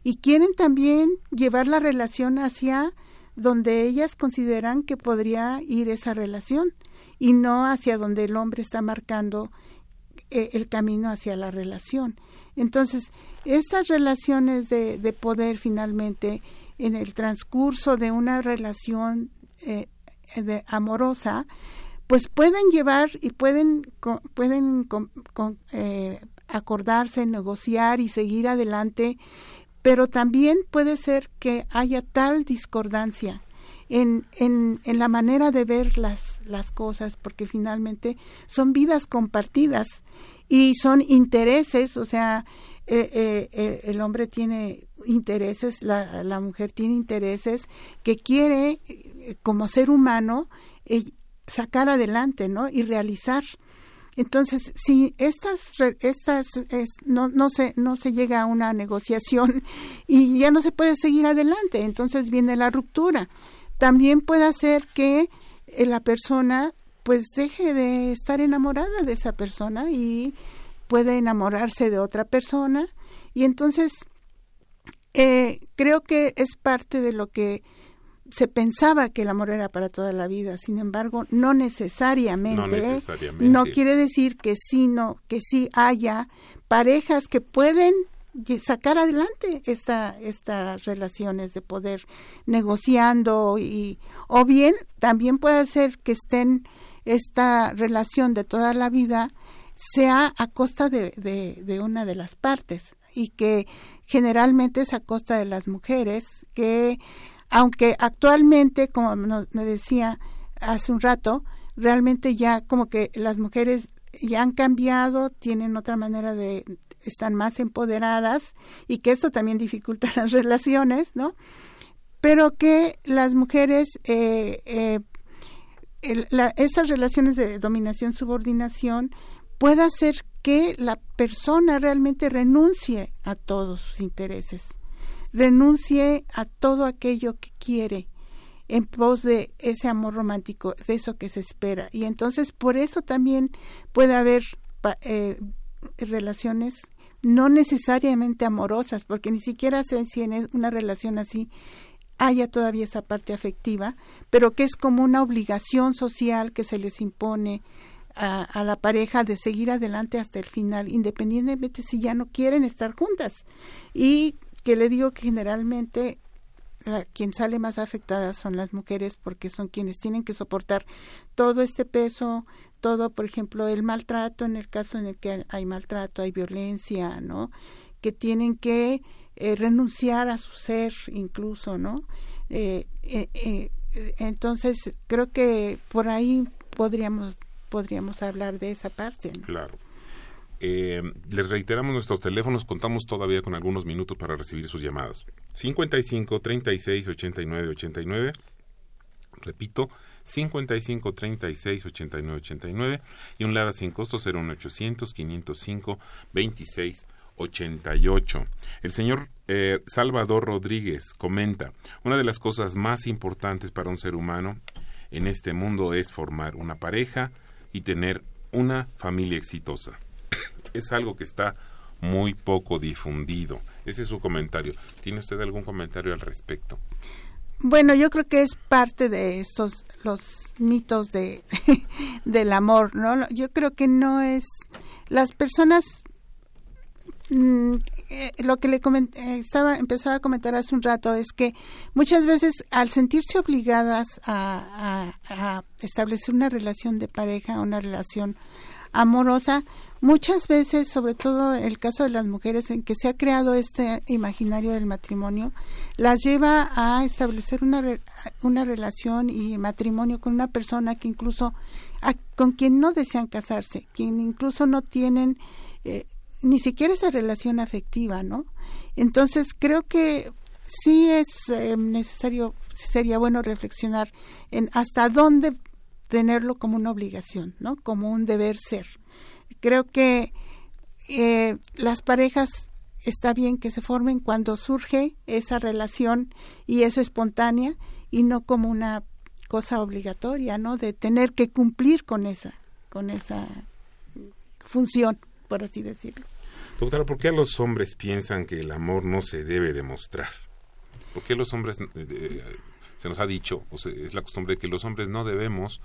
y quieren también llevar la relación hacia donde ellas consideran que podría ir esa relación y no hacia donde el hombre está marcando eh, el camino hacia la relación. Entonces, estas relaciones de, de, poder finalmente en el transcurso de una relación eh, de, amorosa, pues pueden llevar y pueden, pueden eh, acordarse, negociar y seguir adelante, pero también puede ser que haya tal discordancia en, en, la manera de ver las, las cosas, porque finalmente son vidas compartidas y son intereses, o sea, eh, eh, eh, el hombre tiene intereses, la, la, mujer tiene intereses que quiere, como ser humano, sacar adelante, ¿no? Y realizar. Entonces, si estas, estas no, no, se, no se llega a una negociación [LAUGHS] y ya no se puede seguir adelante, entonces viene la ruptura. También puede hacer que la persona pues deje de estar enamorada de esa persona y puede enamorarse de otra persona y entonces eh, creo que es parte de lo que se pensaba que el amor era para toda la vida, sin embargo, no necesariamente. No, quiere decir que sí, no, que sí haya parejas que pueden sacar adelante esta, estas relaciones de poder negociando y o bien también puede ser que estén esta relación de toda la vida sea a costa de, de, una de las partes y que generalmente es a costa de las mujeres que aunque actualmente como me decía hace un rato realmente ya como que las mujeres ya han cambiado tienen otra manera de están más empoderadas y que esto también dificulta [LAUGHS] las relaciones no pero que las mujeres eh, eh, estas relaciones de dominación subordinación pueda hacer que la persona realmente renuncie a todos sus intereses, renuncie a todo aquello que quiere en pos de ese amor romántico, de eso que se espera. Y entonces por eso también puede haber eh, relaciones no necesariamente amorosas, porque ni siquiera sé si en una relación así haya todavía esa parte afectiva, pero que es como una obligación social que se les impone a, la pareja de seguir adelante hasta el final, independientemente si ya no quieren estar juntas. Y que le digo que generalmente la, quien sale más afectada son las mujeres porque son quienes tienen que soportar todo este peso, todo, por ejemplo, el maltrato, en el caso en el que hay maltrato, hay violencia, ¿no? Que tienen que eh, renunciar a su ser incluso, ¿no? Eh, eh, entonces, creo que por ahí podríamos podríamos hablar de esa parte. Claro. Eh, les reiteramos nuestros teléfonos, contamos todavía con algunos minutos para recibir sus llamadas. 55 36 89 89. Repito, 55 36 89 89 y un LADA sin costo 01800 505 26 88. El señor eh, Salvador Rodríguez comenta, una de las cosas más importantes para un ser humano en este mundo es formar una pareja, y tener una familia exitosa. Es algo que está muy poco difundido. Ese es su comentario. ¿Tiene usted algún comentario al respecto? Bueno, yo creo que es parte de estos los mitos de [LAUGHS] del amor, ¿no? Yo creo que no es las personas Mm, eh, lo que le eh, estaba empezaba a comentar hace un rato es que muchas veces al sentirse obligadas a, establecer una relación de pareja, una relación amorosa, muchas veces, sobre todo el caso de las mujeres en que se ha creado este imaginario del matrimonio, las lleva a establecer una, una relación y matrimonio con una persona que incluso con quien no desean casarse, quien incluso no tienen eh, ni siquiera esa relación afectiva, ¿no? Entonces creo que sí es eh, necesario, sería bueno reflexionar en hasta dónde tenerlo como una obligación, ¿no? Como un deber ser. Creo que eh, las parejas está bien que se formen cuando surge esa relación y es espontánea y no como una cosa obligatoria, ¿no? De tener que cumplir con esa, con esa función, por así decirlo. Doctora, ¿por qué los hombres piensan que el amor no se debe demostrar? ¿Por qué los hombres eh, se nos ha dicho, o es la costumbre que los hombres no debemos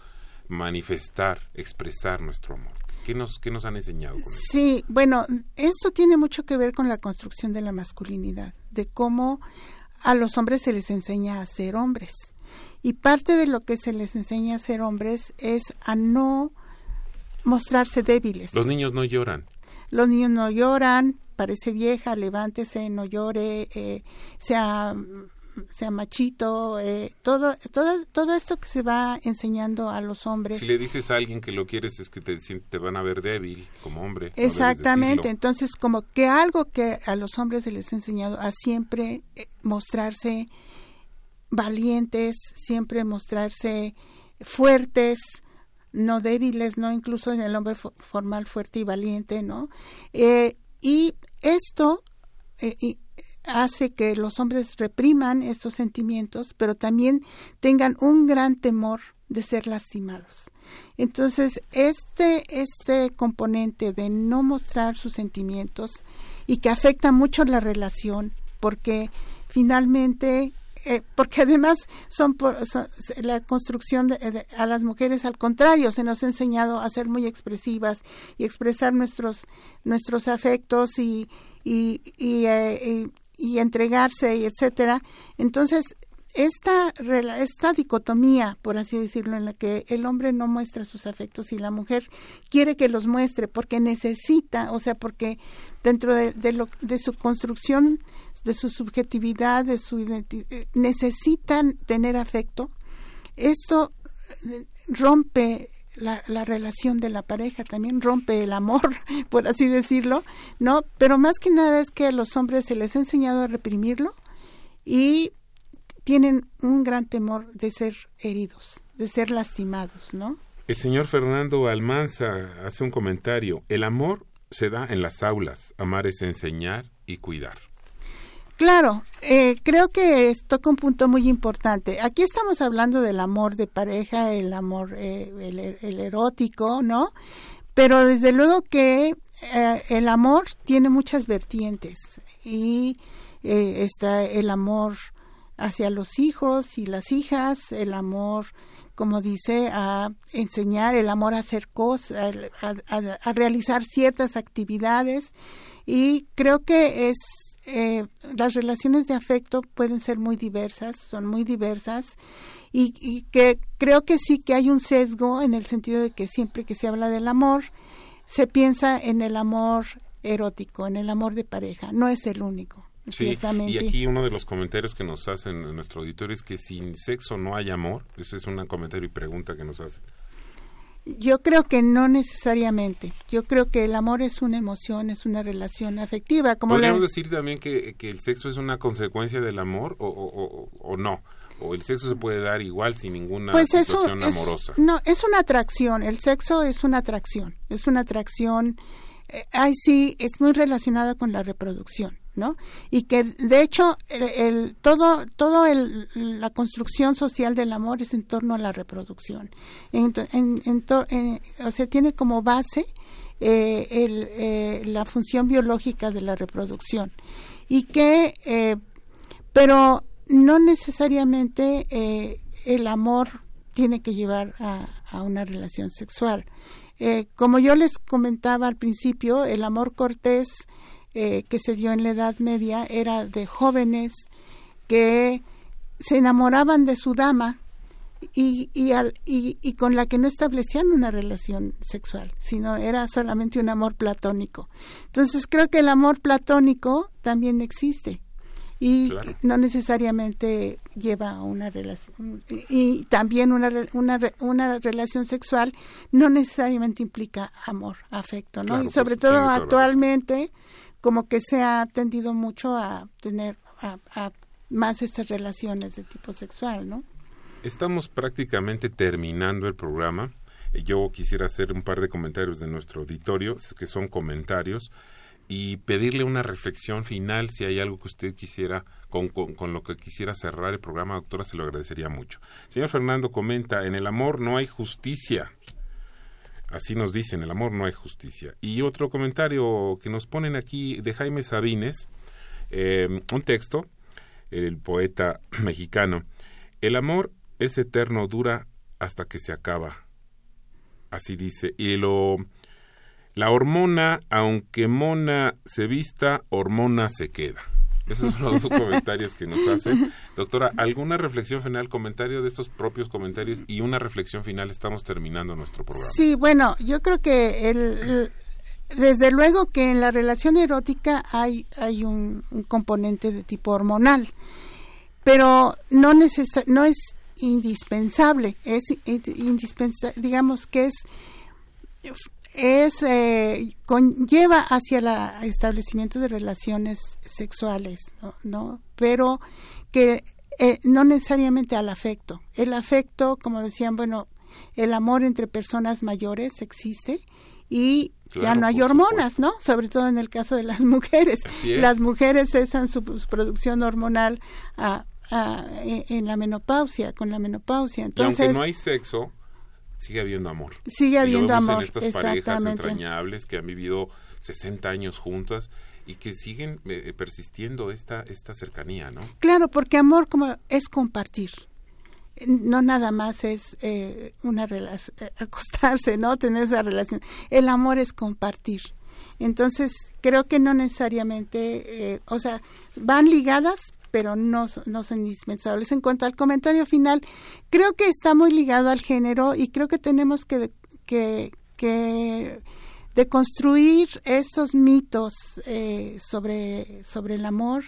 manifestar, expresar nuestro amor. ¿Qué nos, qué nos han enseñado con eso? Sí, bueno, esto tiene mucho que ver con la construcción de la masculinidad, de cómo a los hombres se les enseña a ser hombres. Y parte de lo que se les enseña a ser hombres es a no mostrarse débiles. Los niños no lloran. Los niños no lloran, parece vieja, levántese, no llore, eh, sea sea machito, eh, todo, todo, todo esto que se va enseñando a los hombres. Si le dices a alguien que lo quieres es que te, te van a ver débil como hombre. Exactamente, entonces como que algo que a los hombres se les ha enseñado a siempre eh, mostrarse valientes, siempre mostrarse fuertes, no débiles, no incluso en el hombre formal fuerte y valiente, ¿no? Eh, y esto hace que los hombres repriman estos sentimientos, pero también tengan un gran temor de ser lastimados. Entonces, este, este componente de no mostrar sus sentimientos y que afecta mucho la relación, porque finalmente eh, porque además son, por, la construcción de, a las mujeres al contrario se nos ha enseñado a ser muy expresivas y expresar nuestros nuestros afectos y eh, y entregarse, y etcétera. Entonces, esta, esta dicotomía, por así decirlo, en la que el hombre no muestra sus afectos y la mujer quiere que los muestre porque necesita, o sea, porque dentro de, de, lo, de su construcción, de su subjetividad, de su identidad, eh, necesitan tener afecto, esto eh, rompe la, la, relación de la pareja, también rompe el amor, [LAUGHS] por así decirlo, ¿no? Pero más que nada es que a los hombres se les ha enseñado a reprimirlo y tienen un gran temor de ser heridos, de ser lastimados, ¿no? El señor Fernando Almanza hace un comentario, el amor se da en las aulas, amar es enseñar y cuidar. Claro, eh, creo que toca un punto muy importante. Aquí estamos hablando del amor de pareja, el amor, eh, el, erótico, ¿no? Pero desde luego que eh, el amor tiene muchas vertientes y está el amor hacia los hijos y las hijas, el amor, como dice, a enseñar, el amor a hacer cosas, a realizar ciertas actividades y creo que es eh, las relaciones de afecto pueden ser muy diversas, son muy diversas y, que creo que sí que hay un sesgo en el sentido de que siempre que se habla del amor se piensa en el amor erótico, en el amor de pareja, no es el único. ciertamente. y aquí uno de los comentarios que nos hacen en nuestro auditorio es que sin sexo no hay amor. Ese es un comentario y pregunta que nos hacen. Yo creo que no necesariamente. Yo creo que el amor es una emoción, es una relación afectiva. Como ¿Podríamos decir también que, que, el sexo es una consecuencia del amor o, o, o, no? ¿O el sexo se puede dar igual sin ninguna pues situación amorosa? no, es una atracción. El sexo es una atracción. Es una atracción. Eh, ay, sí, es muy relacionada con la reproducción. ¿No? Y que de hecho el, todo todo el, la construcción social del amor es en torno a la reproducción. O sea, tiene como base eh, el, eh, la función biológica de la reproducción y que eh, pero no necesariamente el amor tiene que llevar a, a una relación sexual. como yo les comentaba al principio, el amor cortés eh, que se dio en la Edad Media era de jóvenes que se enamoraban de su dama y, y, y, con la que no establecían una relación sexual, sino era solamente un amor platónico. Entonces creo que el amor platónico también existe y no necesariamente lleva a una relación y también una, una, una relación sexual no necesariamente implica amor, afecto, ¿no? y sobre todo actualmente como que se ha tendido mucho a tener a, más estas relaciones de tipo sexual, ¿no? Estamos prácticamente terminando el programa. Eh, yo quisiera hacer un par de comentarios de nuestro auditorio, que son comentarios, y pedirle una reflexión final si hay algo que usted quisiera, con, lo que quisiera cerrar el programa, doctora, se lo agradecería mucho. Señor Fernando comenta, en el amor no hay justicia. Así nos dicen, el amor no hay justicia. Y otro comentario que nos ponen aquí de Jaime Sabines, eh, un texto, el poeta [CLEARS THROAT] mexicano, El amor es eterno, dura hasta que se acaba. Así dice. Y lo la hormona, aunque mona se vista, hormona se queda. Esos son los dos comentarios que nos hace. Doctora, ¿alguna reflexión final, comentario de estos propios comentarios y una reflexión final? Estamos terminando nuestro programa. Sí, bueno, yo creo que el, desde luego que en la relación erótica hay, hay un, componente de tipo hormonal, pero no, no es indispensable, es indispensable, digamos que es es eh, conlleva hacia el establecimiento de relaciones sexuales, ¿no? Pero que eh, no necesariamente al afecto. El afecto, como decían, bueno, el amor entre personas mayores existe y ya no hay hormonas, ¿no? Sobre todo en el caso de las [LAUGHS] mujeres. Las mujeres cesan su, producción hormonal en la menopausia, con la menopausia. Entonces, y aunque no hay sexo, sigue habiendo amor. Sigue habiendo amor. En estas parejas entrañables que han vivido 60 años juntas y que siguen eh, persistiendo esta, esta cercanía, ¿no? Claro, porque amor como es compartir. No nada más es eh, una relación, eh, acostarse, ¿no? Tener esa relación. El amor es compartir. Entonces, creo que no necesariamente, o sea, van ligadas, pero no, no son indispensables. En cuanto al comentario final, creo que está muy ligado al género y creo que tenemos que, que, que deconstruir estos mitos eh, sobre, sobre el amor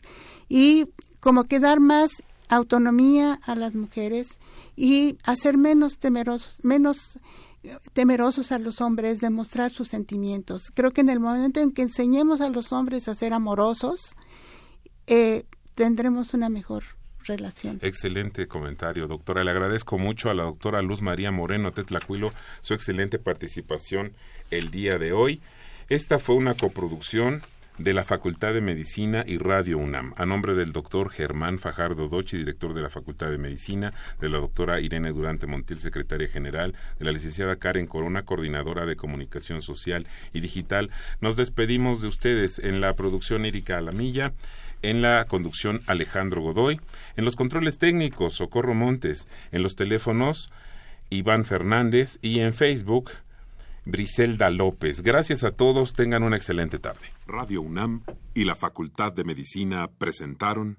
y como que dar más autonomía a las mujeres y hacer menos temerosos, menos temerosos a los hombres de mostrar sus sentimientos. Creo que en el momento en que enseñemos a los hombres a ser amorosos, eh, tendremos una mejor relación. Excelente comentario, doctora. Le agradezco mucho a la doctora Luz María Moreno Tetlacuilo su excelente participación el día de hoy. Esta fue una coproducción de la Facultad de Medicina y Radio UNAM, a nombre del doctor Germán Fajardo Dochi, director de la Facultad de Medicina, de la doctora Irene Durante Montiel, secretaria general, de la licenciada Karen Corona, coordinadora de comunicación social y digital. Nos despedimos de ustedes en la producción Erika Alamilla en la conducción Alejandro Godoy, en los controles técnicos Socorro Montes, en los teléfonos Iván Fernández y en Facebook Briselda López. Gracias a todos, tengan una excelente tarde. Radio UNAM y la Facultad de Medicina presentaron